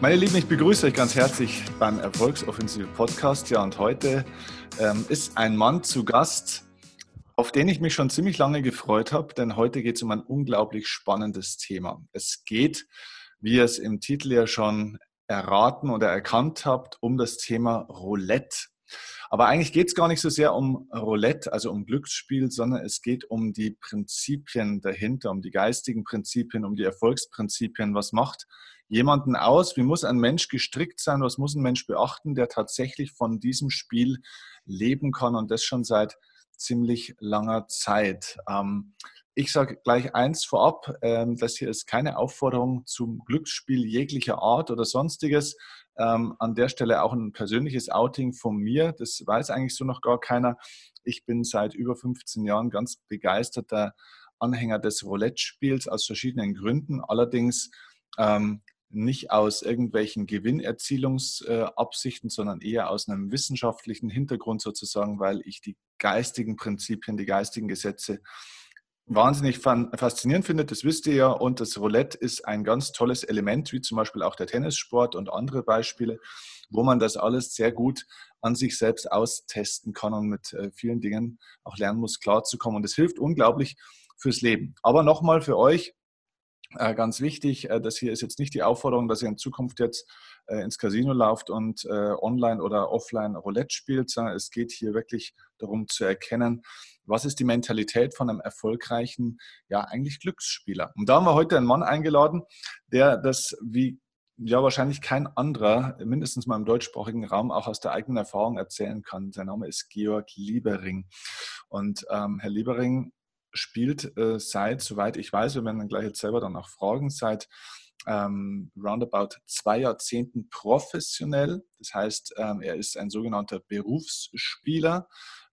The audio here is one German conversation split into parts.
Meine Lieben, ich begrüße euch ganz herzlich beim Erfolgsoffensive Podcast. Ja, und heute ähm, ist ein Mann zu Gast, auf den ich mich schon ziemlich lange gefreut habe, denn heute geht es um ein unglaublich spannendes Thema. Es geht, wie ihr es im Titel ja schon erraten oder erkannt habt, um das Thema Roulette. Aber eigentlich geht es gar nicht so sehr um Roulette, also um Glücksspiel, sondern es geht um die Prinzipien dahinter, um die geistigen Prinzipien, um die Erfolgsprinzipien. Was macht jemanden aus? Wie muss ein Mensch gestrickt sein? Was muss ein Mensch beachten, der tatsächlich von diesem Spiel leben kann und das schon seit ziemlich langer Zeit? Ähm, ich sage gleich eins vorab, ähm, das hier ist keine Aufforderung zum Glücksspiel jeglicher Art oder sonstiges. Ähm, an der Stelle auch ein persönliches Outing von mir. Das weiß eigentlich so noch gar keiner. Ich bin seit über 15 Jahren ganz begeisterter Anhänger des Roulette-Spiels aus verschiedenen Gründen. Allerdings ähm, nicht aus irgendwelchen Gewinnerzielungsabsichten, sondern eher aus einem wissenschaftlichen Hintergrund sozusagen, weil ich die geistigen Prinzipien, die geistigen Gesetze wahnsinnig faszinierend findet, das wisst ihr ja. Und das Roulette ist ein ganz tolles Element, wie zum Beispiel auch der Tennissport und andere Beispiele, wo man das alles sehr gut an sich selbst austesten kann und mit äh, vielen Dingen auch lernen muss, klarzukommen. Und es hilft unglaublich fürs Leben. Aber nochmal für euch, ganz wichtig, äh, das hier ist jetzt nicht die Aufforderung, dass ihr in Zukunft jetzt ins Casino lauft und online oder offline Roulette spielt, sondern es geht hier wirklich darum zu erkennen, was ist die Mentalität von einem erfolgreichen, ja, eigentlich Glücksspieler. Und da haben wir heute einen Mann eingeladen, der das wie ja wahrscheinlich kein anderer, mindestens mal im deutschsprachigen Raum, auch aus der eigenen Erfahrung erzählen kann. Sein Name ist Georg Liebering. Und ähm, Herr Liebering spielt äh, seit, soweit ich weiß, wir werden dann gleich jetzt selber dann auch fragen, seit ähm, roundabout zwei Jahrzehnten professionell. Das heißt, ähm, er ist ein sogenannter Berufsspieler,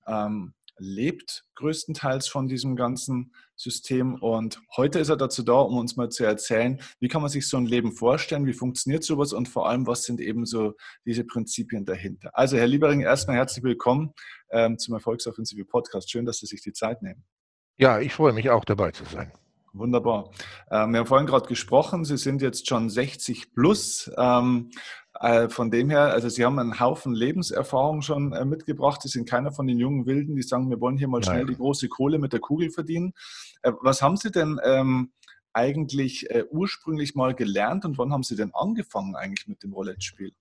ähm, lebt größtenteils von diesem ganzen System. Und heute ist er dazu da, um uns mal zu erzählen, wie kann man sich so ein Leben vorstellen, wie funktioniert sowas und vor allem, was sind eben so diese Prinzipien dahinter. Also, Herr Liebering, erstmal herzlich willkommen ähm, zum Erfolgsoffensive Podcast. Schön, dass Sie sich die Zeit nehmen. Ja, ich freue mich auch dabei zu sein. Wunderbar. Ähm, wir haben vorhin gerade gesprochen, Sie sind jetzt schon 60 plus. Ähm, äh, von dem her, also Sie haben einen Haufen Lebenserfahrung schon äh, mitgebracht. Sie sind keiner von den jungen Wilden, die sagen, wir wollen hier mal schnell Nein. die große Kohle mit der Kugel verdienen. Äh, was haben Sie denn ähm, eigentlich äh, ursprünglich mal gelernt und wann haben Sie denn angefangen eigentlich mit dem Roulette-Spiel?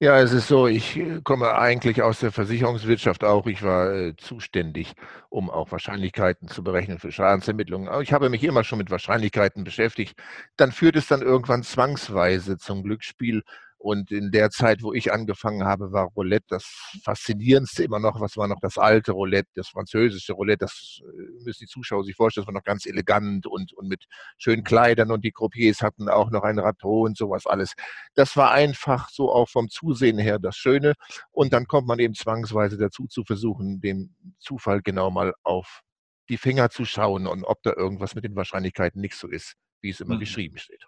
Ja, es ist so, ich äh, komme eigentlich aus der Versicherungswirtschaft auch. Ich war äh, zuständig, um auch Wahrscheinlichkeiten zu berechnen für Schadensermittlungen. Aber ich habe mich immer schon mit Wahrscheinlichkeiten beschäftigt. Dann führt es dann irgendwann zwangsweise zum Glücksspiel und in der Zeit, wo ich angefangen habe, war Roulette das Faszinierendste immer noch. Was war noch das alte Roulette, das französische Roulette? Das äh, müssen die Zuschauer sich vorstellen, das war noch ganz elegant und, und mit schönen Kleidern und die Croupiers hatten auch noch ein Rateau und sowas alles. Das war einfach so auch vom Zusehen her das Schöne. Und dann kommt man eben zwangsweise dazu zu versuchen, dem Zufall genau mal auf die Finger zu schauen und ob da irgendwas mit den Wahrscheinlichkeiten nicht so ist, wie es immer mhm. geschrieben steht.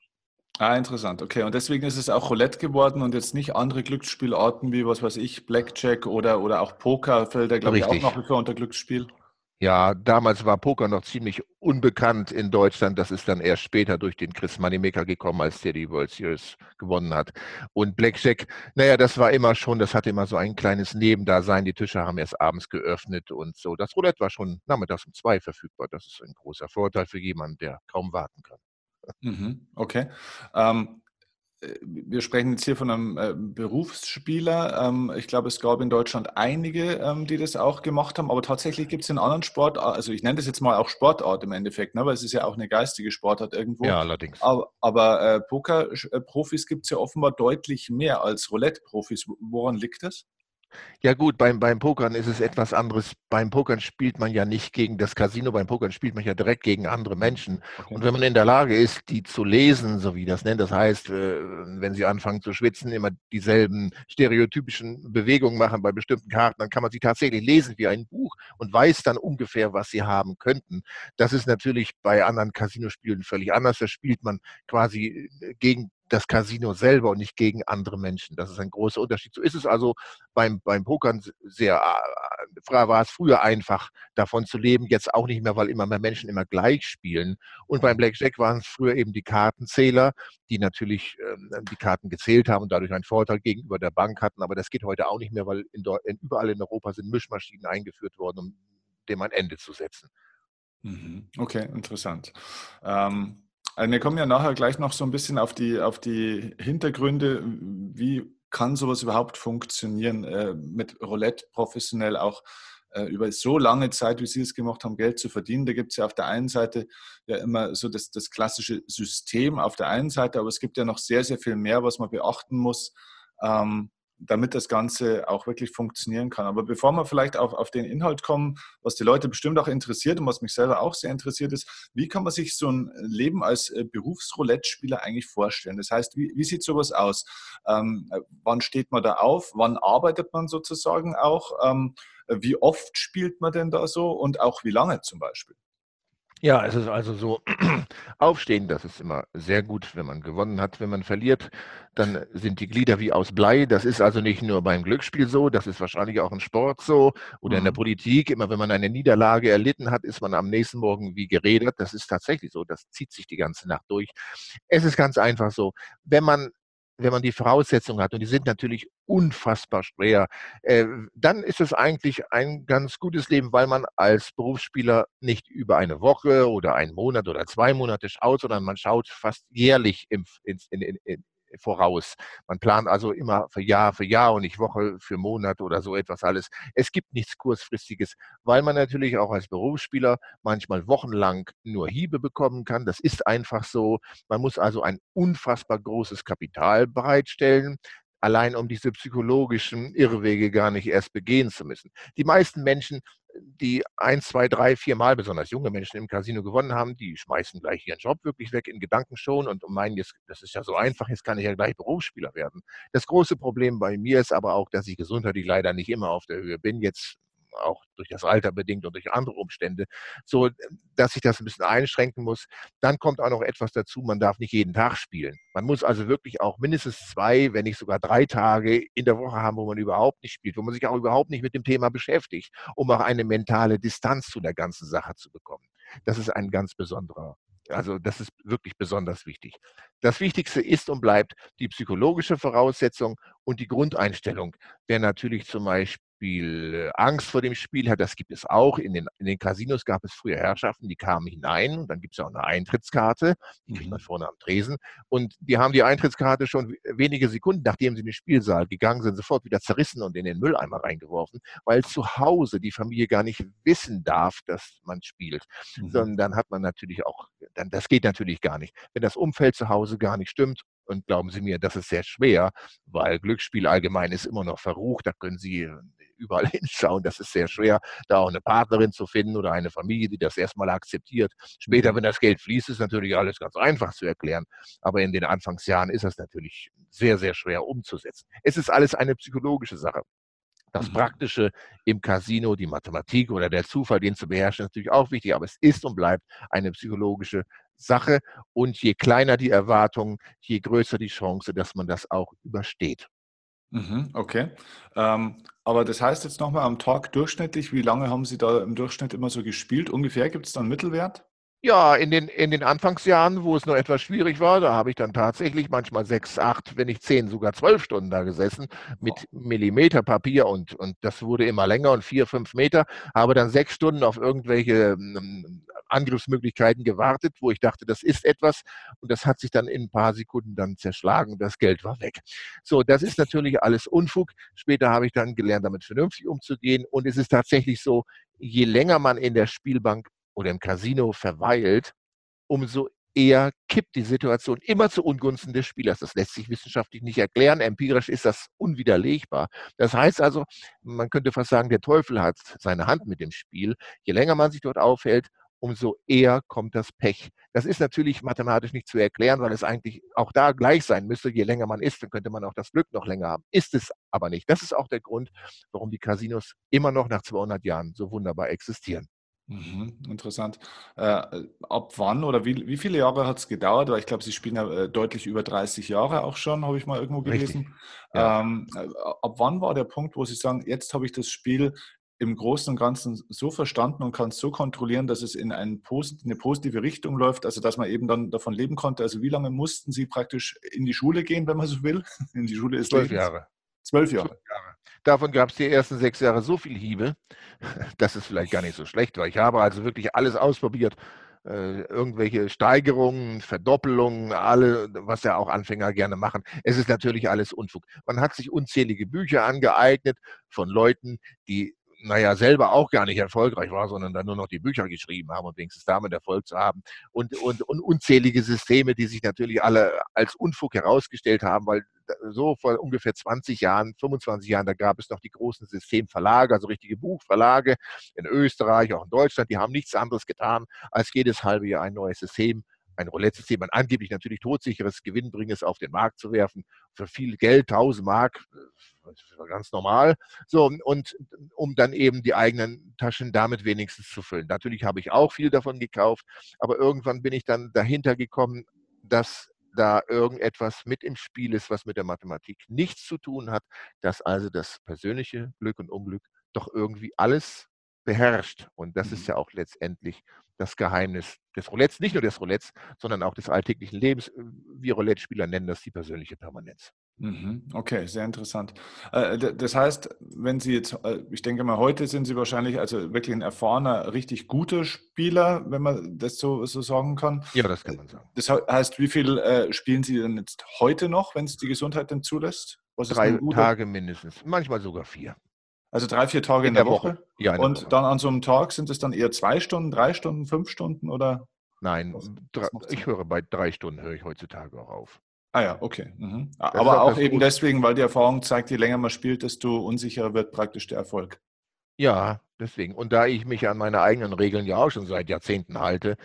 Ah, interessant. Okay. Und deswegen ist es auch Roulette geworden und jetzt nicht andere Glücksspielarten wie, was weiß ich, Blackjack oder, oder auch Poker fällt der, glaube ich, auch nach wie vor unter Glücksspiel. Ja, damals war Poker noch ziemlich unbekannt in Deutschland. Das ist dann erst später durch den Chris Moneymaker gekommen, als der die World Series gewonnen hat. Und Blackjack, naja, das war immer schon, das hatte immer so ein kleines Nebendasein. Die Tische haben erst abends geöffnet und so. Das Roulette war schon nachmittags um zwei verfügbar. Das ist ein großer Vorteil für jemanden, der kaum warten kann. Mhm, okay. Ähm, äh, wir sprechen jetzt hier von einem äh, Berufsspieler. Ähm, ich glaube, es gab in Deutschland einige, ähm, die das auch gemacht haben, aber tatsächlich gibt es in anderen Sportarten, also ich nenne das jetzt mal auch Sportart im Endeffekt, ne, weil es ist ja auch eine geistige Sportart irgendwo. Ja, allerdings. Aber, aber äh, Poker-Profis gibt es ja offenbar deutlich mehr als Roulette-Profis. Woran liegt das? Ja gut, beim, beim Pokern ist es etwas anderes. Beim Pokern spielt man ja nicht gegen das Casino, beim Pokern spielt man ja direkt gegen andere Menschen. Okay. Und wenn man in der Lage ist, die zu lesen, so wie das nennt, das heißt, äh, wenn sie anfangen zu schwitzen, immer dieselben stereotypischen Bewegungen machen bei bestimmten Karten, dann kann man sie tatsächlich lesen wie ein Buch und weiß dann ungefähr, was sie haben könnten. Das ist natürlich bei anderen Casinospielen völlig anders. Da spielt man quasi äh, gegen das Casino selber und nicht gegen andere Menschen. Das ist ein großer Unterschied. So ist es also beim, beim Pokern sehr, war es früher einfach, davon zu leben, jetzt auch nicht mehr, weil immer mehr Menschen immer gleich spielen. Und beim Blackjack waren es früher eben die Kartenzähler, die natürlich ähm, die Karten gezählt haben und dadurch einen Vorteil gegenüber der Bank hatten. Aber das geht heute auch nicht mehr, weil in, in, überall in Europa sind Mischmaschinen eingeführt worden, um dem ein Ende zu setzen. Mhm. Okay, interessant. Ähm, also wir kommen ja nachher gleich noch so ein bisschen auf die, auf die Hintergründe. Wie kann sowas überhaupt funktionieren, äh, mit Roulette professionell auch äh, über so lange Zeit, wie Sie es gemacht haben, Geld zu verdienen? Da gibt es ja auf der einen Seite ja immer so das, das klassische System auf der einen Seite, aber es gibt ja noch sehr, sehr viel mehr, was man beachten muss. Ähm, damit das Ganze auch wirklich funktionieren kann. Aber bevor wir vielleicht auf, auf den Inhalt kommen, was die Leute bestimmt auch interessiert und was mich selber auch sehr interessiert ist, wie kann man sich so ein Leben als äh, Berufsroulette-Spieler eigentlich vorstellen? Das heißt, wie, wie sieht sowas aus? Ähm, wann steht man da auf? Wann arbeitet man sozusagen auch? Ähm, wie oft spielt man denn da so und auch wie lange zum Beispiel? Ja, es ist also so, aufstehen, das ist immer sehr gut, wenn man gewonnen hat. Wenn man verliert, dann sind die Glieder wie aus Blei. Das ist also nicht nur beim Glücksspiel so, das ist wahrscheinlich auch im Sport so oder in der mhm. Politik. Immer wenn man eine Niederlage erlitten hat, ist man am nächsten Morgen wie geredet. Das ist tatsächlich so, das zieht sich die ganze Nacht durch. Es ist ganz einfach so, wenn man wenn man die Voraussetzungen hat, und die sind natürlich unfassbar schwer, äh, dann ist es eigentlich ein ganz gutes Leben, weil man als Berufsspieler nicht über eine Woche oder einen Monat oder zwei Monate schaut, sondern man schaut fast jährlich im, voraus. Man plant also immer für Jahr für Jahr und nicht Woche für Monat oder so etwas alles. Es gibt nichts kurzfristiges, weil man natürlich auch als Berufsspieler manchmal wochenlang nur Hiebe bekommen kann. Das ist einfach so. Man muss also ein unfassbar großes Kapital bereitstellen allein um diese psychologischen Irrwege gar nicht erst begehen zu müssen. Die meisten Menschen die ein, zwei, drei, vier Mal, besonders junge Menschen im Casino gewonnen haben, die schmeißen gleich ihren Job wirklich weg in Gedanken schon und meinen, jetzt, das ist ja so einfach, jetzt kann ich ja gleich Berufsspieler werden. Das große Problem bei mir ist aber auch, dass ich gesundheitlich leider nicht immer auf der Höhe bin. Jetzt auch durch das Alter bedingt und durch andere Umstände, so dass ich das ein bisschen einschränken muss. Dann kommt auch noch etwas dazu, man darf nicht jeden Tag spielen. Man muss also wirklich auch mindestens zwei, wenn nicht sogar drei Tage in der Woche haben, wo man überhaupt nicht spielt, wo man sich auch überhaupt nicht mit dem Thema beschäftigt, um auch eine mentale Distanz zu der ganzen Sache zu bekommen. Das ist ein ganz besonderer also das ist wirklich besonders wichtig. Das Wichtigste ist und bleibt die psychologische Voraussetzung und die Grundeinstellung. Wer natürlich zum Beispiel Beispiel äh, Angst vor dem Spiel hat, das gibt es auch. In den, in den Casinos gab es früher Herrschaften, die kamen hinein und dann gibt es auch eine Eintrittskarte, die kriegt man mhm. vorne am Tresen. Und die haben die Eintrittskarte schon wenige Sekunden, nachdem sie in den Spielsaal gegangen sind, sofort wieder zerrissen und in den Mülleimer reingeworfen, weil zu Hause die Familie gar nicht wissen darf, dass man spielt. Mhm. Sondern dann hat man natürlich auch, dann, das geht natürlich gar nicht. Wenn das Umfeld zu Hause gar nicht stimmt und glauben Sie mir, das ist sehr schwer, weil Glücksspiel allgemein ist immer noch verrucht. Da können Sie überall hinschauen. Das ist sehr schwer, da auch eine Partnerin zu finden oder eine Familie, die das erstmal akzeptiert. Später, wenn das Geld fließt, ist natürlich alles ganz einfach zu erklären. Aber in den Anfangsjahren ist das natürlich sehr, sehr schwer umzusetzen. Es ist alles eine psychologische Sache. Das mhm. Praktische im Casino, die Mathematik oder der Zufall, den zu beherrschen, ist natürlich auch wichtig, aber es ist und bleibt eine psychologische Sache. Und je kleiner die Erwartungen, je größer die Chance, dass man das auch übersteht. Mhm, okay. Ähm, aber das heißt jetzt nochmal am Tag durchschnittlich, wie lange haben Sie da im Durchschnitt immer so gespielt? Ungefähr gibt es da einen Mittelwert? Ja, in den, in den Anfangsjahren, wo es noch etwas schwierig war, da habe ich dann tatsächlich manchmal sechs, acht, wenn nicht zehn, sogar zwölf Stunden da gesessen mit Millimeterpapier und, und das wurde immer länger und vier, fünf Meter, habe dann sechs Stunden auf irgendwelche ähm, Angriffsmöglichkeiten gewartet, wo ich dachte, das ist etwas und das hat sich dann in ein paar Sekunden dann zerschlagen das Geld war weg. So, das ist natürlich alles Unfug. Später habe ich dann gelernt, damit vernünftig umzugehen und es ist tatsächlich so, je länger man in der Spielbank oder im Casino verweilt, umso eher kippt die Situation immer zu Ungunsten des Spielers. Das lässt sich wissenschaftlich nicht erklären. Empirisch ist das unwiderlegbar. Das heißt also, man könnte fast sagen, der Teufel hat seine Hand mit dem Spiel. Je länger man sich dort aufhält, umso eher kommt das Pech. Das ist natürlich mathematisch nicht zu erklären, weil es eigentlich auch da gleich sein müsste. Je länger man ist, dann könnte man auch das Glück noch länger haben. Ist es aber nicht. Das ist auch der Grund, warum die Casinos immer noch nach 200 Jahren so wunderbar existieren. Mhm, interessant. Äh, ab wann oder wie, wie viele Jahre hat es gedauert? Weil ich glaube, Sie spielen ja äh, deutlich über 30 Jahre auch schon, habe ich mal irgendwo gelesen. ja. Ähm, äh, ab wann war der Punkt, wo Sie sagen, jetzt habe ich das Spiel im Großen und Ganzen so verstanden und kann es so kontrollieren, dass es in eine positive Richtung läuft, also dass man eben dann davon leben konnte. Also wie lange mussten Sie praktisch in die Schule gehen, wenn man so will? In die Schule des Zwölf? Jahre. Zwölf Zwölf Jahre. Jahre. Davon gab es die ersten sechs Jahre so viel Hiebe, dass es vielleicht gar nicht so schlecht war. Ich habe also wirklich alles ausprobiert. Äh, irgendwelche Steigerungen, Verdoppelungen, alle, was ja auch Anfänger gerne machen. Es ist natürlich alles Unfug. Man hat sich unzählige Bücher angeeignet von Leuten, die naja, selber auch gar nicht erfolgreich war, sondern dann nur noch die Bücher geschrieben haben und wenigstens damit Erfolg zu haben. Und, und, und unzählige Systeme, die sich natürlich alle als Unfug herausgestellt haben, weil so vor ungefähr 20 Jahren, 25 Jahren, da gab es noch die großen Systemverlage, also richtige Buchverlage in Österreich, auch in Deutschland, die haben nichts anderes getan, als jedes halbe Jahr ein neues System ein Roulette-System, ein angeblich natürlich todsicheres, gewinnbringendes auf den Markt zu werfen, für viel Geld, 1000 Mark, ganz normal. So, und um dann eben die eigenen Taschen damit wenigstens zu füllen. Natürlich habe ich auch viel davon gekauft, aber irgendwann bin ich dann dahinter gekommen, dass da irgendetwas mit im Spiel ist, was mit der Mathematik nichts zu tun hat, dass also das persönliche Glück und Unglück doch irgendwie alles beherrscht. Und das ist Mhm. ja auch letztendlich das Geheimnis des Roulettes, nicht nur des Roulettes, sondern auch des alltäglichen Lebens. Wir Roulette-Spieler nennen das die persönliche Permanenz. Mhm. Okay, sehr interessant. Äh, Das heißt, wenn Sie jetzt, äh, ich denke mal, heute sind Sie wahrscheinlich also wirklich ein erfahrener, richtig guter Spieler, wenn man das so, so sagen kann. Ja, das kann Äh, man sagen. Das he- heißt, wie viel äh, spielen Sie denn jetzt heute noch, wenn es die Gesundheit denn zulässt? Was ist Drei? Tage mindestens, manchmal sogar vier. Also drei, vier Tage In in der der Woche. Woche? Ja, Und Woche. dann an so einem Tag sind es dann eher zwei Stunden, drei Stunden, fünf Stunden oder Nein, was, ich höre bei drei Stunden höre ich heutzutage auch auf. Ah ja, okay. Mhm. Aber auch eben Gute. deswegen, weil die Erfahrung zeigt, je länger man spielt, desto unsicherer wird praktisch der Erfolg. Ja, deswegen. Und da ich mich an meine eigenen Regeln ja auch schon seit Jahrzehnten halte,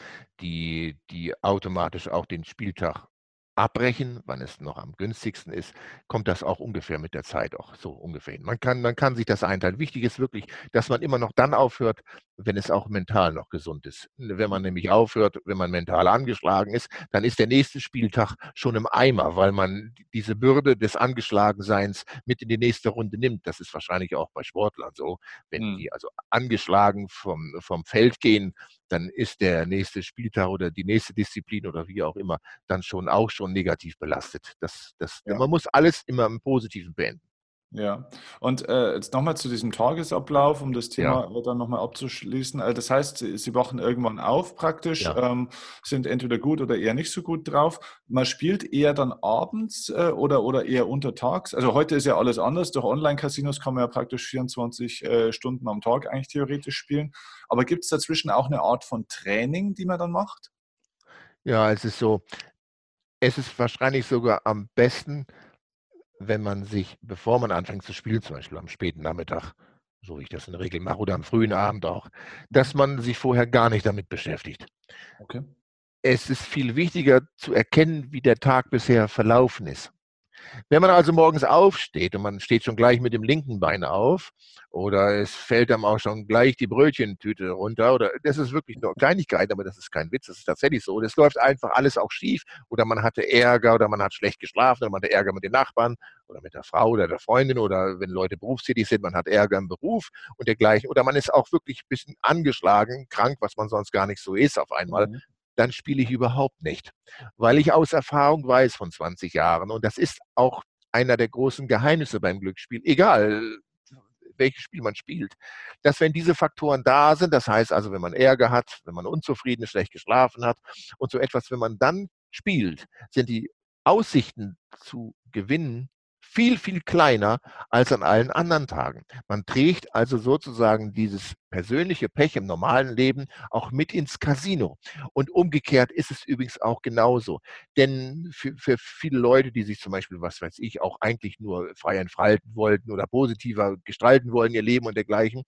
die, die automatisch auch den Spieltag abbrechen, wann es noch am günstigsten ist, kommt das auch ungefähr mit der Zeit auch so ungefähr hin. Man kann, man kann sich das einteilen. Wichtig ist wirklich, dass man immer noch dann aufhört, wenn es auch mental noch gesund ist. Wenn man nämlich aufhört, wenn man mental angeschlagen ist, dann ist der nächste Spieltag schon im Eimer, weil man diese Bürde des Angeschlagenseins mit in die nächste Runde nimmt. Das ist wahrscheinlich auch bei Sportlern so. Wenn Mhm. die also angeschlagen vom, vom Feld gehen, dann ist der nächste Spieltag oder die nächste Disziplin oder wie auch immer dann schon auch schon negativ belastet. Das, das, Ja. man muss alles immer im Positiven beenden. Ja, und äh, jetzt nochmal zu diesem Tagesablauf, um das Ja, Thema äh, dann nochmal abzuschließen. Also das heißt, Sie, Sie wachen irgendwann auf praktisch, ja. ähm, sind entweder gut oder eher nicht so gut drauf. Man spielt eher dann abends äh, oder, oder eher untertags. Also heute ist ja alles anders. Durch Online-Casinos kann man ja praktisch 24 äh, Stunden am Tag eigentlich theoretisch spielen. Aber gibt es dazwischen auch eine Art von Training, die man dann macht? Ja, es ist so, es ist wahrscheinlich sogar am besten, wenn man sich, bevor man anfängt zu spielen, zum Beispiel am späten Nachmittag, so wie ich das in der Regel mache, oder am frühen Abend auch, dass man sich vorher gar nicht damit beschäftigt. Okay. Es ist viel wichtiger zu erkennen, wie der Tag bisher verlaufen ist. Wenn man also morgens aufsteht und man steht schon gleich mit dem linken Bein auf oder es fällt einem auch schon gleich die Brötchentüte runter oder das ist wirklich nur Kleinigkeit, aber das ist kein Witz, das ist tatsächlich so. Es läuft einfach alles auch schief oder man hatte Ärger oder man hat schlecht geschlafen oder man hatte Ärger mit den Nachbarn oder mit der Frau oder der Freundin oder wenn Leute berufstätig sind, man hat Ärger im Beruf und dergleichen oder man ist auch wirklich ein bisschen angeschlagen, krank, was man sonst gar nicht so ist auf einmal, Mhm. Dann spiele ich überhaupt nicht. Weil ich aus Erfahrung weiß von 20 Jahren, und das ist auch einer der großen Geheimnisse beim Glücksspiel, egal welches Spiel man spielt, dass wenn diese Faktoren da sind, das heißt also, wenn man Ärger hat, wenn man unzufrieden ist, schlecht geschlafen hat und so etwas, wenn man dann spielt, sind die Aussichten zu gewinnen viel, viel kleiner als an allen anderen Tagen. Man trägt also sozusagen dieses persönliche Pech im normalen Leben auch mit ins Casino. Und umgekehrt ist es übrigens auch genauso. Denn für, für viele Leute, die sich zum Beispiel, was weiß ich, auch eigentlich nur frei entfalten wollten oder positiver gestalten wollen, ihr Leben und dergleichen,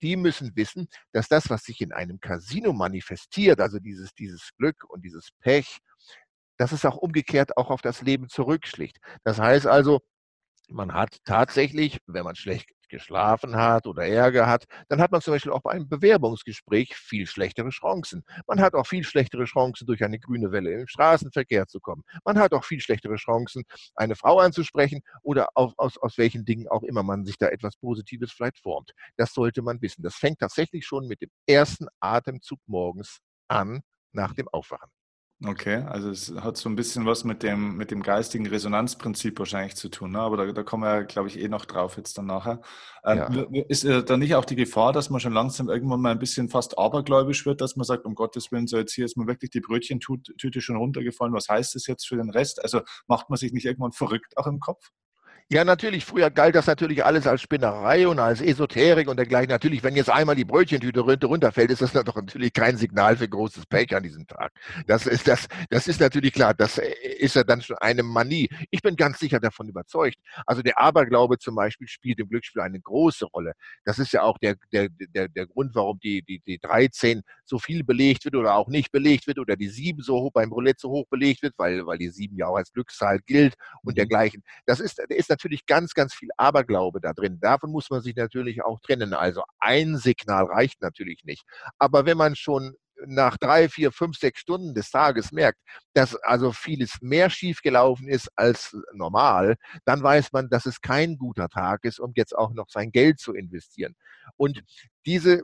die müssen wissen, dass das, was sich in einem Casino manifestiert, also dieses, dieses Glück und dieses Pech, dass es auch umgekehrt auch auf das Leben zurückschlägt. Das heißt also, man hat tatsächlich, wenn man schlecht geschlafen hat oder Ärger hat, dann hat man zum Beispiel auch bei einem Bewerbungsgespräch viel schlechtere Chancen. Man hat auch viel schlechtere Chancen, durch eine grüne Welle im Straßenverkehr zu kommen. Man hat auch viel schlechtere Chancen, eine Frau anzusprechen oder aus, aus, aus welchen Dingen auch immer man sich da etwas Positives vielleicht formt. Das sollte man wissen. Das fängt tatsächlich schon mit dem ersten Atemzug morgens an nach dem Aufwachen. Okay, also es hat so ein bisschen was mit dem, mit dem geistigen Resonanzprinzip wahrscheinlich zu tun, ne? aber da, da kommen wir, glaube ich, eh noch drauf jetzt dann nachher. Ähm, ja. Ist äh, da nicht auch die Gefahr, dass man schon langsam irgendwann mal ein bisschen fast abergläubisch wird, dass man sagt, um Gottes Willen, so jetzt hier ist mir wirklich die Brötchentüte schon runtergefallen, was heißt das jetzt für den Rest? Also macht man sich nicht irgendwann verrückt auch im Kopf? Ja, natürlich. Früher galt das natürlich alles als Spinnerei und als Esoterik und dergleichen. Natürlich, wenn jetzt einmal die Brötchentüte runterfällt, ist das doch natürlich kein Signal für großes Pech an diesem Tag. Das ist, das, das ist natürlich klar. Das ist ja dann schon eine Manie. Ich bin ganz sicher davon überzeugt. Also der Aberglaube zum Beispiel spielt im Glücksspiel eine große Rolle. Das ist ja auch der, der, der, der Grund, warum die, die, die 13 so viel belegt wird oder auch nicht belegt wird oder die 7 so hoch beim Roulette so hoch belegt wird, weil, weil die 7 ja auch als Glückszahl gilt und mhm. dergleichen. Das ist, ist natürlich natürlich ganz, ganz viel Aberglaube da drin. Davon muss man sich natürlich auch trennen. Also ein Signal reicht natürlich nicht. Aber wenn man schon nach drei, vier, fünf, sechs Stunden des Tages merkt, dass also vieles mehr schiefgelaufen ist als normal, dann weiß man, dass es kein guter Tag ist, um jetzt auch noch sein Geld zu investieren. Und diese,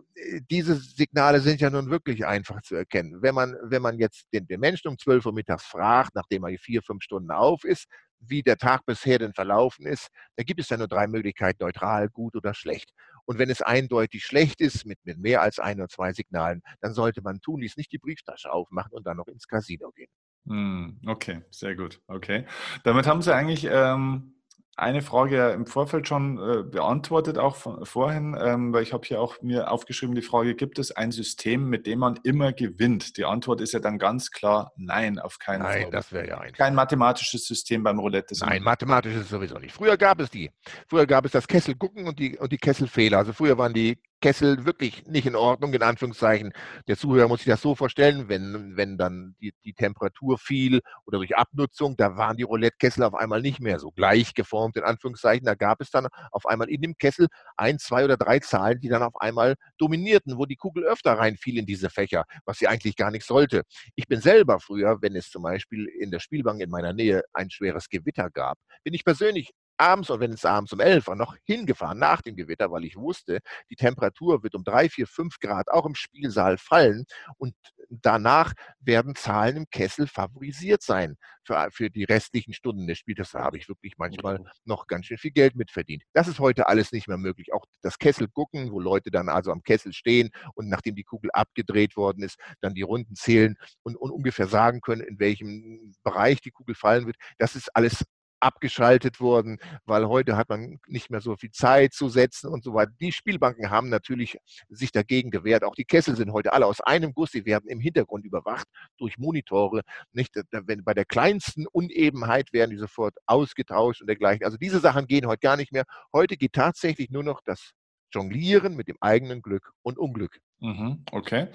diese Signale sind ja nun wirklich einfach zu erkennen. Wenn man, wenn man jetzt den, den Menschen um 12 Uhr mittags fragt, nachdem er vier, fünf Stunden auf ist, wie der Tag bisher denn verlaufen ist, da gibt es ja nur drei Möglichkeiten, neutral, gut oder schlecht. Und wenn es eindeutig schlecht ist, mit, mit mehr als ein oder zwei Signalen, dann sollte man tunlichst nicht die Brieftasche aufmachen und dann noch ins Casino gehen. Hm, okay, sehr gut. Okay. Damit haben Sie eigentlich ähm, eine Frage im Vorfeld schon äh, beantwortet, auch von, vorhin, ähm, weil ich habe hier auch mir aufgeschrieben, die Frage, gibt es ein System, mit dem man immer gewinnt? Die Antwort ist ja dann ganz klar, nein, auf keinen nein, Fall. Nein, das wäre ja ein. Kein mathematisches System beim Roulette. Nein, mathematisches sowieso nicht. Früher gab es die. Früher gab es das Kesselgucken und die, und die Kesselfehler. Also früher waren die Kessel wirklich nicht in Ordnung, in Anführungszeichen. Der Zuhörer muss sich das so vorstellen, wenn, wenn dann die, die Temperatur fiel oder durch Abnutzung, da waren die Roulette-Kessel auf einmal nicht mehr so gleich geformt, in Anführungszeichen. Da gab es dann auf einmal in dem Kessel ein, zwei oder drei Zahlen, die dann auf einmal dominierten, wo die Kugel öfter reinfiel in diese Fächer, was sie eigentlich gar nicht sollte. Ich bin selber früher, wenn es zum Beispiel in der Spielbank in meiner Nähe ein schweres Gewitter gab, bin ich persönlich abends und wenn es abends um 11 war, noch hingefahren nach dem Gewitter, weil ich wusste, die Temperatur wird um 3, 4, 5 Grad auch im Spielsaal fallen und danach werden Zahlen im Kessel favorisiert sein für, für die restlichen Stunden des Spiels. Da habe ich wirklich manchmal noch ganz schön viel Geld mitverdient. Das ist heute alles nicht mehr möglich. Auch das Kessel gucken, wo Leute dann also am Kessel stehen und nachdem die Kugel abgedreht worden ist, dann die Runden zählen und, und ungefähr sagen können, in welchem Bereich die Kugel fallen wird. Das ist alles abgeschaltet worden, weil heute hat man nicht mehr so viel Zeit zu setzen und so weiter. Die Spielbanken haben natürlich sich dagegen gewehrt. Auch die Kessel sind heute alle aus einem Guss. Sie werden im Hintergrund überwacht durch Monitore. Nicht, wenn bei der kleinsten Unebenheit werden die sofort ausgetauscht und dergleichen. Also diese Sachen gehen heute gar nicht mehr. Heute geht tatsächlich nur noch das Jonglieren mit dem eigenen Glück und Unglück. Mhm, okay,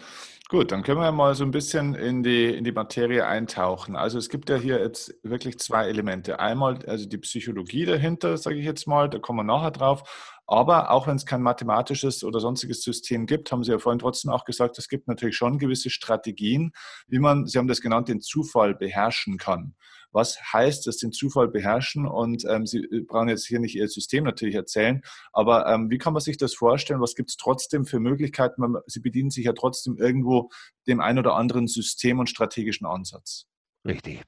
gut, dann können wir mal so ein bisschen in die, in die Materie eintauchen. Also es gibt ja hier jetzt wirklich zwei Elemente. Einmal also die Psychologie dahinter, sage ich jetzt mal, da kommen wir nachher drauf. Aber auch wenn es kein mathematisches oder sonstiges System gibt, haben Sie ja vorhin trotzdem auch gesagt, es gibt natürlich schon gewisse Strategien, wie man, Sie haben das genannt, den Zufall beherrschen kann was heißt es, den Zufall beherrschen. Und ähm, Sie äh, brauchen jetzt hier nicht Ihr System natürlich erzählen, aber ähm, wie kann man sich das vorstellen? Was gibt es trotzdem für Möglichkeiten? Sie bedienen sich ja trotzdem irgendwo dem ein oder anderen System und strategischen Ansatz. Richtig.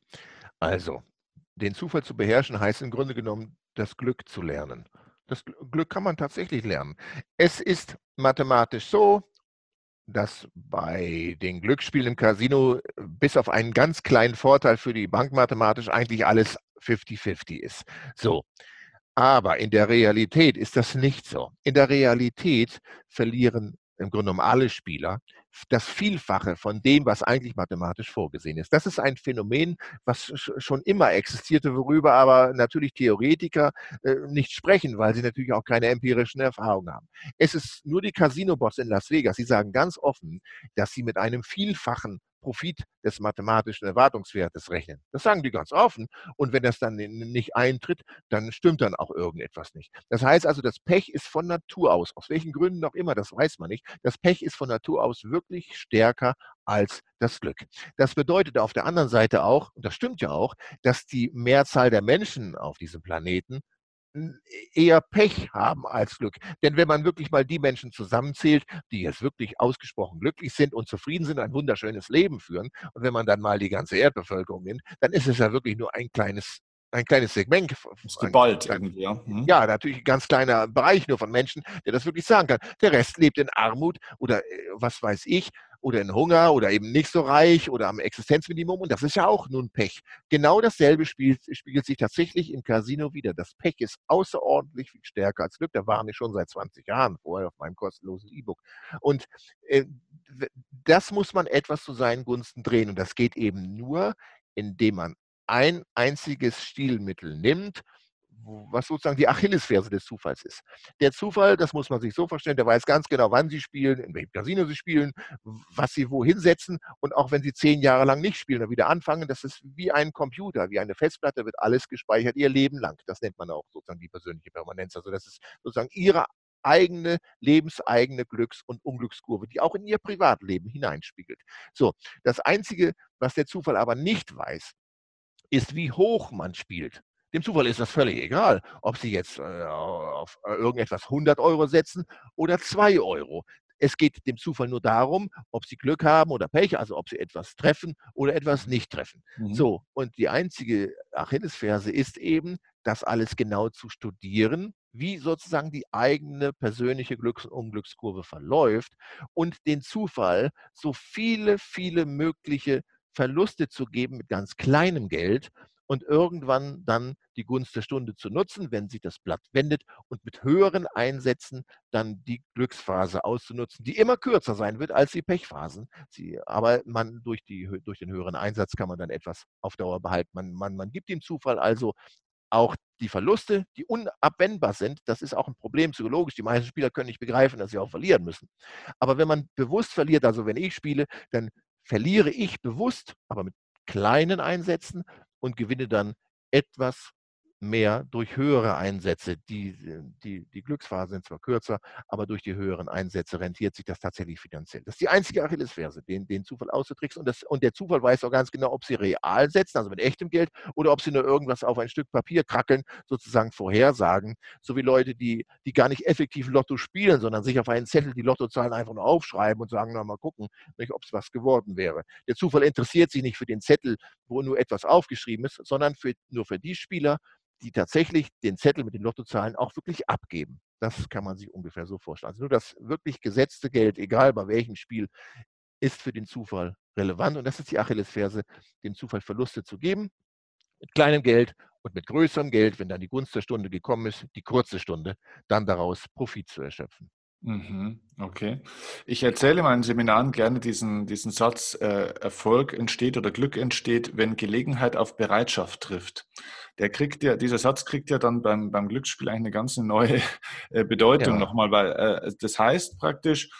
Also, den Zufall zu beherrschen heißt im Grunde genommen, das Glück zu lernen. Das Glück kann man tatsächlich lernen. Es ist mathematisch so, dass bei den Glücksspielen im Casino bis auf einen ganz kleinen Vorteil für die Bank mathematisch eigentlich alles 50-50 ist. So. Aber in der Realität ist das nicht so. In der Realität verlieren im Grunde genommen alle Spieler das Vielfache von dem, was eigentlich mathematisch vorgesehen ist. Das ist ein Phänomen, was schon immer existierte, worüber aber natürlich Theoretiker äh, nicht sprechen, weil sie natürlich auch keine empirischen Erfahrungen haben. Es ist nur die Casino-Boss in Las Vegas, sie sagen ganz offen, dass sie mit einem Vielfachen Profit des mathematischen Erwartungswertes rechnen. Das sagen die ganz offen. Und wenn das dann nicht eintritt, dann stimmt dann auch irgendetwas nicht. Das heißt also, das Pech ist von Natur aus, aus welchen Gründen auch immer, das weiß man nicht, das Pech ist von Natur aus wirklich stärker als das Glück. Das bedeutet auf der anderen Seite auch, und das stimmt ja auch, dass die Mehrzahl der Menschen auf diesem Planeten eher Pech haben als Glück. Denn wenn man wirklich mal die Menschen zusammenzählt, die jetzt wirklich ausgesprochen glücklich sind und zufrieden sind, ein wunderschönes Leben führen, und wenn man dann mal die ganze Erdbevölkerung nimmt, dann ist es ja wirklich nur ein kleines ein kleines Segment. Ist geballt irgendwie, ja. Mhm. Ja, natürlich ein ganz kleiner Bereich nur von Menschen, der das wirklich sagen kann. Der Rest lebt in Armut oder äh, was weiß ich, oder in Hunger oder eben nicht so reich oder am Existenzminimum. Und das ist ja auch nun Pech. Genau dasselbe spielt, spiegelt sich tatsächlich im Casino wieder. Das Pech ist außerordentlich viel stärker als Glück. Da waren wir schon seit 20 Jahren vorher auf meinem kostenlosen E-Book. Und äh, das muss man etwas zu seinen Gunsten drehen. Und das geht eben nur, indem man ein einziges Stilmittel nimmt was sozusagen die Achillesferse des Zufalls ist. Der Zufall, das muss man sich so vorstellen, der weiß ganz genau, wann sie spielen, in welchem Casino sie spielen, was sie wohin setzen und auch wenn sie zehn Jahre lang nicht spielen und wieder anfangen, das ist wie ein Computer, wie eine Festplatte, wird alles gespeichert ihr Leben lang. Das nennt man auch sozusagen die persönliche Permanenz. Also das ist sozusagen ihre eigene, lebenseigene Glücks- und Unglückskurve, die auch in ihr Privatleben hineinspiegelt. So, das Einzige, was der Zufall aber nicht weiß, ist, wie hoch man spielt. Dem Zufall ist das völlig egal, ob Sie jetzt äh, auf äh, irgendetwas 100 Euro setzen oder 2 Euro. Es geht dem Zufall nur darum, ob Sie Glück haben oder Pech, also ob Sie etwas treffen oder etwas nicht treffen. Mhm. So, und die einzige Achillesferse ist eben, das alles genau zu studieren, wie sozusagen die eigene persönliche Glücks- und Unglückskurve verläuft und den Zufall so viele, viele mögliche Verluste zu geben mit ganz kleinem Geld, und irgendwann dann die Gunst der Stunde zu nutzen, wenn sich das Blatt wendet und mit höheren Einsätzen dann die Glücksphase auszunutzen, die immer kürzer sein wird als die Pechphasen. Sie, aber man durch, die, durch den höheren Einsatz kann man dann etwas auf Dauer behalten. Man, man, man gibt dem Zufall also auch die Verluste, die unabwendbar sind, das ist auch ein Problem psychologisch. Die meisten Spieler können nicht begreifen, dass sie auch verlieren müssen. Aber wenn man bewusst verliert, also wenn ich spiele, dann verliere ich bewusst, aber mit kleinen Einsätzen und gewinne dann etwas mehr durch höhere Einsätze. Die, äh, die, die Glücksphasen sind zwar kürzer, aber durch die höheren Einsätze rentiert sich das tatsächlich finanziell. Das ist die einzige Achillesferse, den, den Zufall auszutricksen. Und, das, und der Zufall weiß auch ganz genau, ob sie real setzen, also mit echtem Geld, oder ob sie nur irgendwas auf ein Stück Papier krackeln, sozusagen vorhersagen. So wie Leute, die, die gar nicht effektiv Lotto spielen, sondern sich auf einen Zettel die Lottozahlen einfach nur aufschreiben und sagen, na mal gucken, ob es was geworden wäre. Der Zufall interessiert sich nicht für den Zettel, wo nur etwas aufgeschrieben ist, sondern für, nur für die Spieler, die tatsächlich den Zettel mit den Lottozahlen auch wirklich abgeben. Das kann man sich ungefähr so vorstellen. Also nur das wirklich gesetzte Geld, egal bei welchem Spiel, ist für den Zufall relevant. Und das ist die Achillesferse, dem Zufall Verluste zu geben, mit kleinem Geld und mit größerem Geld, wenn dann die Gunst der Stunde gekommen ist, die kurze Stunde, dann daraus Profit zu erschöpfen. Mhm, okay. Ich erzähle in meinen Seminaren gerne diesen, diesen Satz, äh, Erfolg entsteht oder Glück entsteht, wenn Gelegenheit auf Bereitschaft trifft. Der kriegt ja, dieser Satz kriegt ja dann beim, beim Glücksspiel eigentlich eine ganz neue äh, Bedeutung ja. nochmal, weil äh, das heißt praktisch,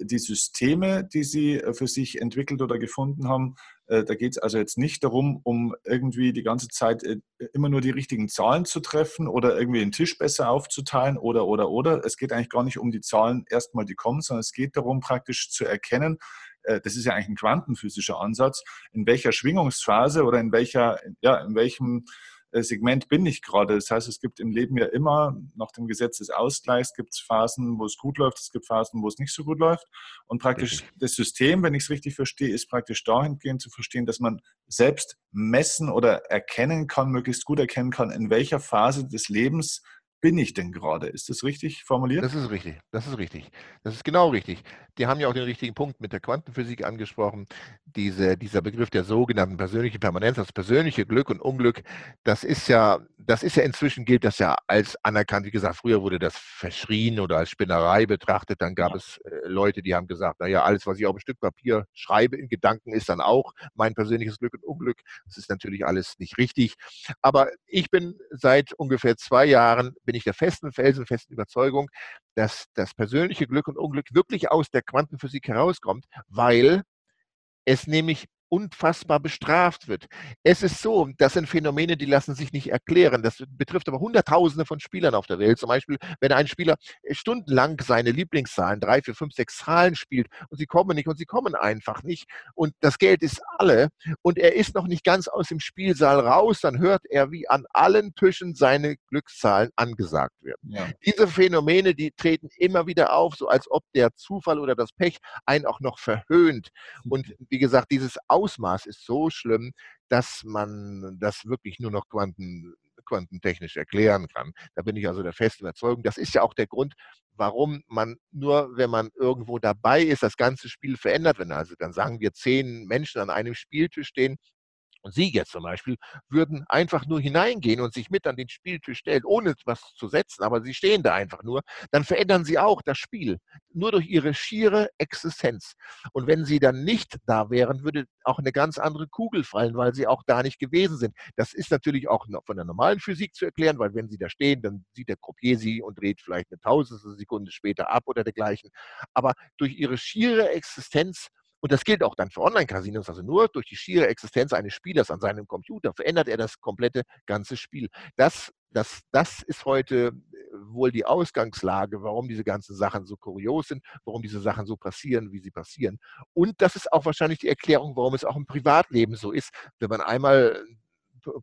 die Systeme, die Sie äh, für sich entwickelt oder gefunden haben, da geht es also jetzt nicht darum, um irgendwie die ganze Zeit äh, immer nur die richtigen Zahlen zu treffen oder irgendwie den Tisch besser aufzuteilen oder, oder, oder. Es geht eigentlich gar nicht um die Zahlen erstmal, die kommen, sondern es geht darum, praktisch zu erkennen, das ist ja eigentlich ein quantenphysischer Ansatz, in welcher Schwingungsphase oder in welcher, ja, in welchem äh, Segment bin ich gerade. Das heißt, es gibt im Leben ja immer, nach dem Gesetz des Ausgleichs, gibt es Phasen, wo es gut läuft, es gibt Phasen, wo es nicht so gut läuft. Und praktisch richtig. das System, wenn ich es richtig verstehe, ist praktisch dahingehend zu verstehen, dass man selbst messen oder erkennen kann, möglichst gut erkennen kann, in welcher Phase des Lebens bin ich denn gerade? Ist das richtig formuliert? Das ist richtig. Das ist richtig. Das ist genau richtig. Die haben ja auch den richtigen Punkt mit der Quantenphysik angesprochen. Diese, dieser Begriff der sogenannten persönlichen Permanenz, das persönliche Glück und Unglück, das ist ja, das ist ja inzwischen gilt das ja als anerkannt. Wie gesagt, früher wurde das verschrien oder als Spinnerei betrachtet. Dann gab ja. es äh, Leute, die haben gesagt, naja, alles, was ich auf ein Stück Papier schreibe in Gedanken, ist dann auch mein persönliches Glück und Unglück. Das ist natürlich alles nicht richtig. Aber ich bin seit ungefähr zwei Jahren bin ich der festen, felsenfesten Überzeugung, dass das persönliche Glück und Unglück wirklich aus der Quantenphysik herauskommt, weil es nämlich unfassbar bestraft wird. Es ist so, das sind Phänomene, die lassen sich nicht erklären. Das betrifft aber Hunderttausende von Spielern auf der Welt. Zum Beispiel, wenn ein Spieler stundenlang seine Lieblingszahlen, drei, vier, fünf, sechs Zahlen spielt und sie kommen nicht und sie kommen einfach nicht und das Geld ist alle und er ist noch nicht ganz aus dem Spielsaal raus, dann hört er, wie an allen Tischen seine Glückszahlen angesagt werden. Ja. Diese Phänomene, die treten immer wieder auf, so als ob der Zufall oder das Pech einen auch noch verhöhnt. Und wie gesagt, dieses Ausmaß ist so schlimm, dass man das wirklich nur noch Quanten, quantentechnisch erklären kann. Da bin ich also der festen Überzeugung. Das ist ja auch der Grund, warum man nur, wenn man irgendwo dabei ist, das ganze Spiel verändert. Wenn also dann sagen wir zehn Menschen an einem Spieltisch stehen, und Sie jetzt zum Beispiel würden einfach nur hineingehen und sich mit an den Spieltisch stellen, ohne was zu setzen, aber Sie stehen da einfach nur, dann verändern Sie auch das Spiel, nur durch Ihre schiere Existenz. Und wenn Sie dann nicht da wären, würde auch eine ganz andere Kugel fallen, weil Sie auch da nicht gewesen sind. Das ist natürlich auch von der normalen Physik zu erklären, weil wenn Sie da stehen, dann sieht der Croupier Sie und dreht vielleicht eine Tausendstel Sekunde später ab oder dergleichen. Aber durch Ihre schiere Existenz und das gilt auch dann für Online-Casinos. Also nur durch die schiere Existenz eines Spielers an seinem Computer verändert er das komplette ganze Spiel. Das, das, das ist heute äh, wohl die Ausgangslage, warum diese ganzen Sachen so kurios sind, warum diese Sachen so passieren, wie sie passieren. Und das ist auch wahrscheinlich die Erklärung, warum es auch im Privatleben so ist. Wenn man einmal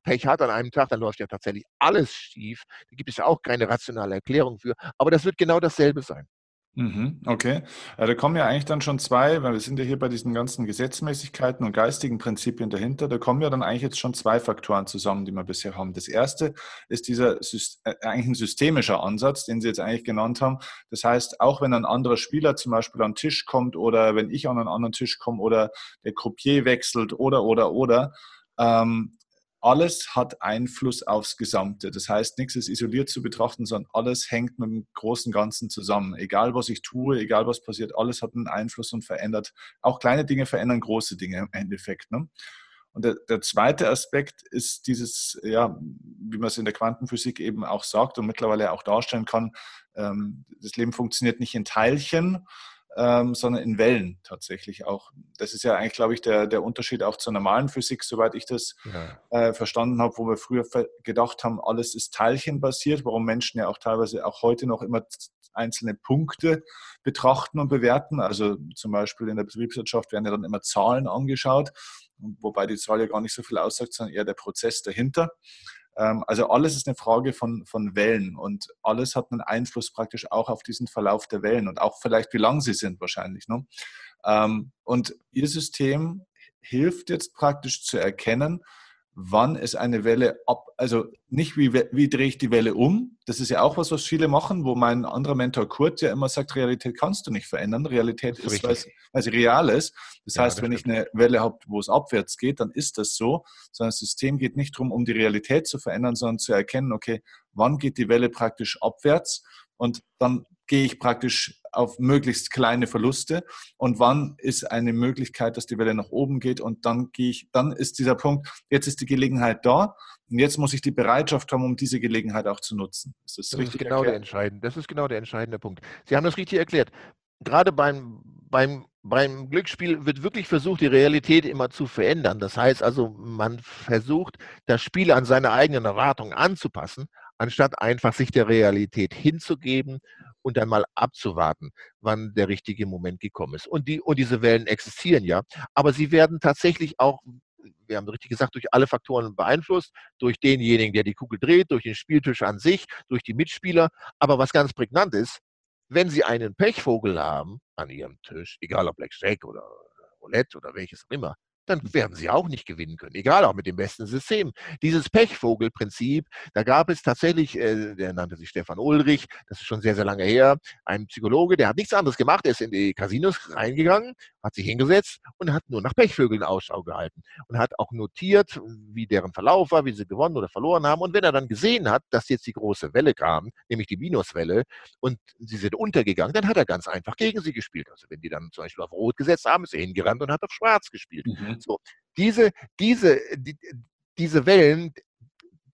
Pech hat an einem Tag, dann läuft ja tatsächlich alles schief. Da gibt es ja auch keine rationale Erklärung für. Aber das wird genau dasselbe sein. Mhm, okay. Ja, da kommen ja eigentlich dann schon zwei, weil wir sind ja hier bei diesen ganzen Gesetzmäßigkeiten und geistigen Prinzipien dahinter, da kommen ja dann eigentlich jetzt schon zwei Faktoren zusammen, die wir bisher haben. Das erste ist dieser äh, eigentlich ein systemischer Ansatz, den Sie jetzt eigentlich genannt haben. Das heißt, auch wenn ein anderer Spieler zum Beispiel an den Tisch kommt oder wenn ich an einen anderen Tisch komme oder der Croupier wechselt oder, oder, oder, ähm, alles hat Einfluss aufs Gesamte. Das heißt, nichts ist isoliert zu betrachten, sondern alles hängt mit dem großen Ganzen zusammen. Egal, was ich tue, egal, was passiert, alles hat einen Einfluss und verändert. Auch kleine Dinge verändern große Dinge im Endeffekt. Ne? Und der, der, zweite Aspekt ist dieses, ja, wie man es in der Quantenphysik eben auch sagt und mittlerweile auch darstellen kann, ähm, das Leben funktioniert nicht in Teilchen, ähm, sondern in Wellen tatsächlich auch. Das ist ja eigentlich, glaube ich, der, der Unterschied auch zur normalen Physik, soweit ich das ja. äh, verstanden habe, wo wir früher gedacht haben, alles ist teilchenbasiert, warum Menschen ja auch teilweise auch heute noch immer einzelne Punkte betrachten und bewerten. Also zum Beispiel in der Betriebswirtschaft werden ja dann immer Zahlen angeschaut, wobei die Zahl ja gar nicht so viel aussagt, sondern eher der Prozess dahinter. Ähm, also alles ist eine Frage von, von Wellen und alles hat einen Einfluss praktisch auch auf diesen Verlauf der Wellen und auch vielleicht, wie lang sie sind wahrscheinlich. Ne? Ähm, und Ihr System hilft jetzt praktisch zu erkennen, wann ist eine Welle ab, also nicht wie, wie drehe ich die Welle um, das ist ja auch was, was viele machen, wo mein anderer Mentor Kurt ja immer sagt, Realität kannst du nicht verändern, Realität ist, weil, weil sie real ist. Das ja, heißt, das wenn stimmt. ich eine Welle habe, wo es abwärts geht, dann ist das so, sondern das System geht nicht darum, um die Realität zu verändern, sondern zu erkennen, okay, wann geht die Welle praktisch abwärts? Und dann gehe ich praktisch auf möglichst kleine Verluste und wann ist eine Möglichkeit, dass die Welle nach oben geht und dann gehe ich, dann ist dieser Punkt, jetzt ist die Gelegenheit da und jetzt muss ich die Bereitschaft haben, um diese Gelegenheit auch zu nutzen. Ist das, das ist genau erklärt? der entscheidende, das ist genau der entscheidende Punkt. Sie haben das richtig erklärt. Gerade beim, beim, beim Glücksspiel wird wirklich versucht, die Realität immer zu verändern. Das heißt also, man versucht, das Spiel an seine eigenen Erwartungen anzupassen, anstatt einfach sich der Realität hinzugeben und dann mal abzuwarten, wann der richtige Moment gekommen ist. Und, die, und diese Wellen existieren ja, aber sie werden tatsächlich auch wir haben richtig gesagt, durch alle Faktoren beeinflusst, durch denjenigen, der die Kugel dreht, durch den Spieltisch an sich, durch die Mitspieler. Aber was ganz prägnant ist, wenn Sie einen Pechvogel haben an Ihrem Tisch, egal ob Blackjack oder Roulette oder welches auch immer, dann werden sie auch nicht gewinnen können, egal auch mit dem besten System. Dieses Pechvogelprinzip, da gab es tatsächlich, äh, der nannte sich Stefan Ulrich, das ist schon sehr, sehr lange her, ein Psychologe, der hat nichts anderes gemacht, er ist in die Casinos reingegangen, hat sich hingesetzt und hat nur nach Pechvögeln Ausschau gehalten und hat auch notiert, wie deren Verlauf war, wie sie gewonnen oder verloren haben. Und wenn er dann gesehen hat, dass jetzt die große Welle kam, nämlich die Minuswelle, und sie sind untergegangen, dann hat er ganz einfach gegen sie gespielt. Also wenn die dann zum Beispiel auf Rot gesetzt haben, ist er hingerannt und hat auf Schwarz gespielt. Mhm. So, diese, diese, die, diese Wellen,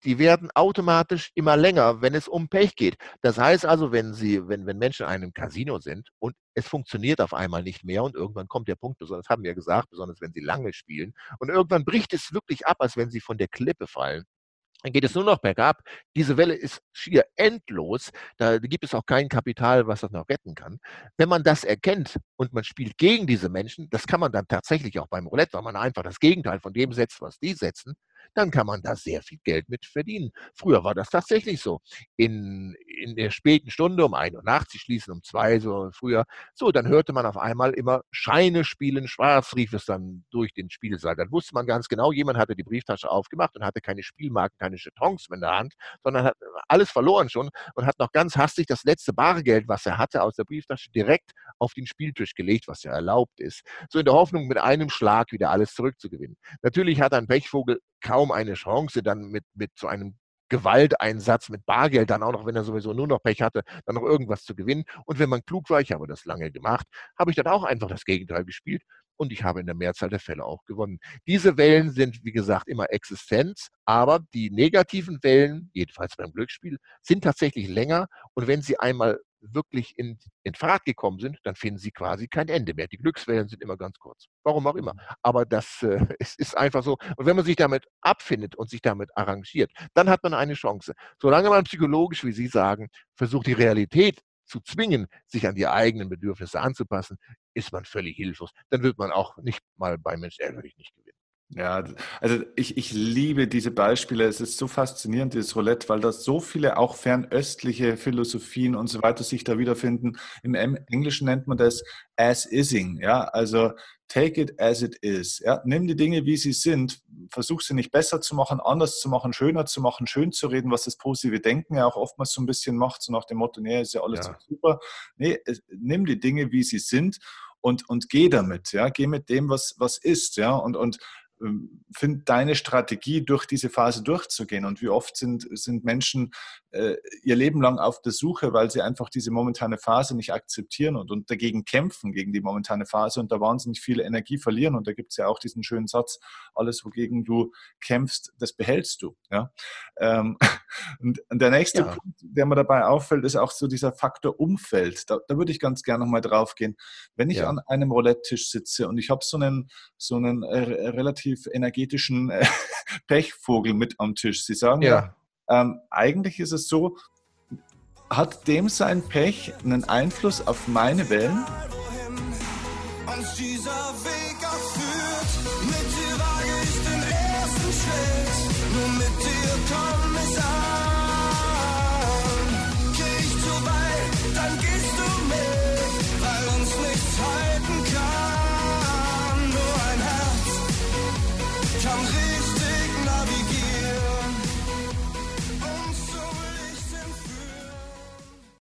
die werden automatisch immer länger, wenn es um Pech geht. Das heißt also, wenn Sie, wenn, wenn Menschen in einem Casino sind und es funktioniert auf einmal nicht mehr und irgendwann kommt der Punkt, besonders haben wir gesagt, besonders wenn sie lange spielen, und irgendwann bricht es wirklich ab, als wenn sie von der Klippe fallen dann geht es nur noch bergab. Diese Welle ist schier endlos. Da gibt es auch kein Kapital, was das noch retten kann. Wenn man das erkennt und man spielt gegen diese Menschen, das kann man dann tatsächlich auch beim Roulette, weil man einfach das Gegenteil von dem setzt, was die setzen, dann kann man da sehr viel Geld mit verdienen. Früher war das tatsächlich so. In, in der späten Stunde um ein Uhr nachts, sie schließen um zwei, so früher, so, dann hörte man auf einmal immer Scheine spielen schwarz, rief es dann durch den Spielsaal. Dann wusste man ganz genau, jemand hatte die Brieftasche aufgemacht und hatte keine Spielmarken, keine Jetons in der Hand, sondern hat alles verloren schon und hat noch ganz hastig das letzte Bargeld, was er hatte, aus der Brieftasche direkt auf den Spieltisch gelegt, was ja erlaubt ist. So in der Hoffnung, mit einem Schlag wieder alles zurückzugewinnen. Natürlich hat ein Pechvogel kaum eine Chance, dann mit, mit so einem Gewalteinsatz mit Bargeld, dann auch noch, wenn er sowieso nur noch Pech hatte, dann noch irgendwas zu gewinnen. Und wenn man klug war, ich habe das lange gemacht, habe ich dann auch einfach das Gegenteil gespielt und ich habe in der Mehrzahl der Fälle auch gewonnen. Diese Wellen sind, wie gesagt, immer existent, aber die negativen Wellen, jedenfalls beim Glücksspiel, sind tatsächlich länger und wenn sie einmal wirklich in, in Fahrt gekommen sind, dann finden sie quasi kein Ende mehr. Die Glückswellen sind immer ganz kurz. Warum auch immer. Mhm. Aber das äh, es ist einfach so. Und wenn man sich damit abfindet und sich damit arrangiert, dann hat man eine Chance. Solange man psychologisch, wie Sie sagen, versucht, die Realität zu zwingen, sich an die eigenen Bedürfnisse anzupassen, ist man völlig hilflos. Dann wird man auch nicht mal bei Mensch ärgerlich nicht gewinnen. Ja, also ich, ich liebe diese Beispiele. Es ist so faszinierend, dieses Roulette, weil da so viele auch fernöstliche Philosophien und so weiter sich da wiederfinden. Im Englischen nennt man das as-ising. Ja, also take it as it is. Ja, nimm die Dinge, wie sie sind. Versuch sie nicht besser zu machen, anders zu machen, schöner zu machen, schön zu reden, was das positive Denken ja auch oftmals so ein bisschen macht, so nach dem Motto, nee, ist ja alles ja. super. Nee, nimm die Dinge, wie sie sind und, und geh damit, ja, geh mit dem, was, was ist, ja, und, und ähm, finde deine Strategie, durch diese Phase durchzugehen. Und wie oft sind, sind Menschen äh, ihr Leben lang auf der Suche, weil sie einfach diese momentane Phase nicht akzeptieren und, und dagegen kämpfen, gegen die momentane Phase und da wahnsinnig viel Energie verlieren. Und da gibt es ja auch diesen schönen Satz, alles, wogegen du kämpfst, das behältst du. Ja? Ähm, und, und, der nächste ja. Punkt, der mir dabei auffällt, ist auch so dieser Faktor Umfeld. Da, da würde ich ganz gerne nochmal drauf gehen. Wenn ich ja. an einem Roulette-Tisch sitze und ich habe so einen, so einen äh, relativ energetischen äh, Pechvogel mit am Tisch. Sie sagen ja, ähm, eigentlich ist es so, hat dem sein Pech einen Einfluss auf meine Wellen? Ich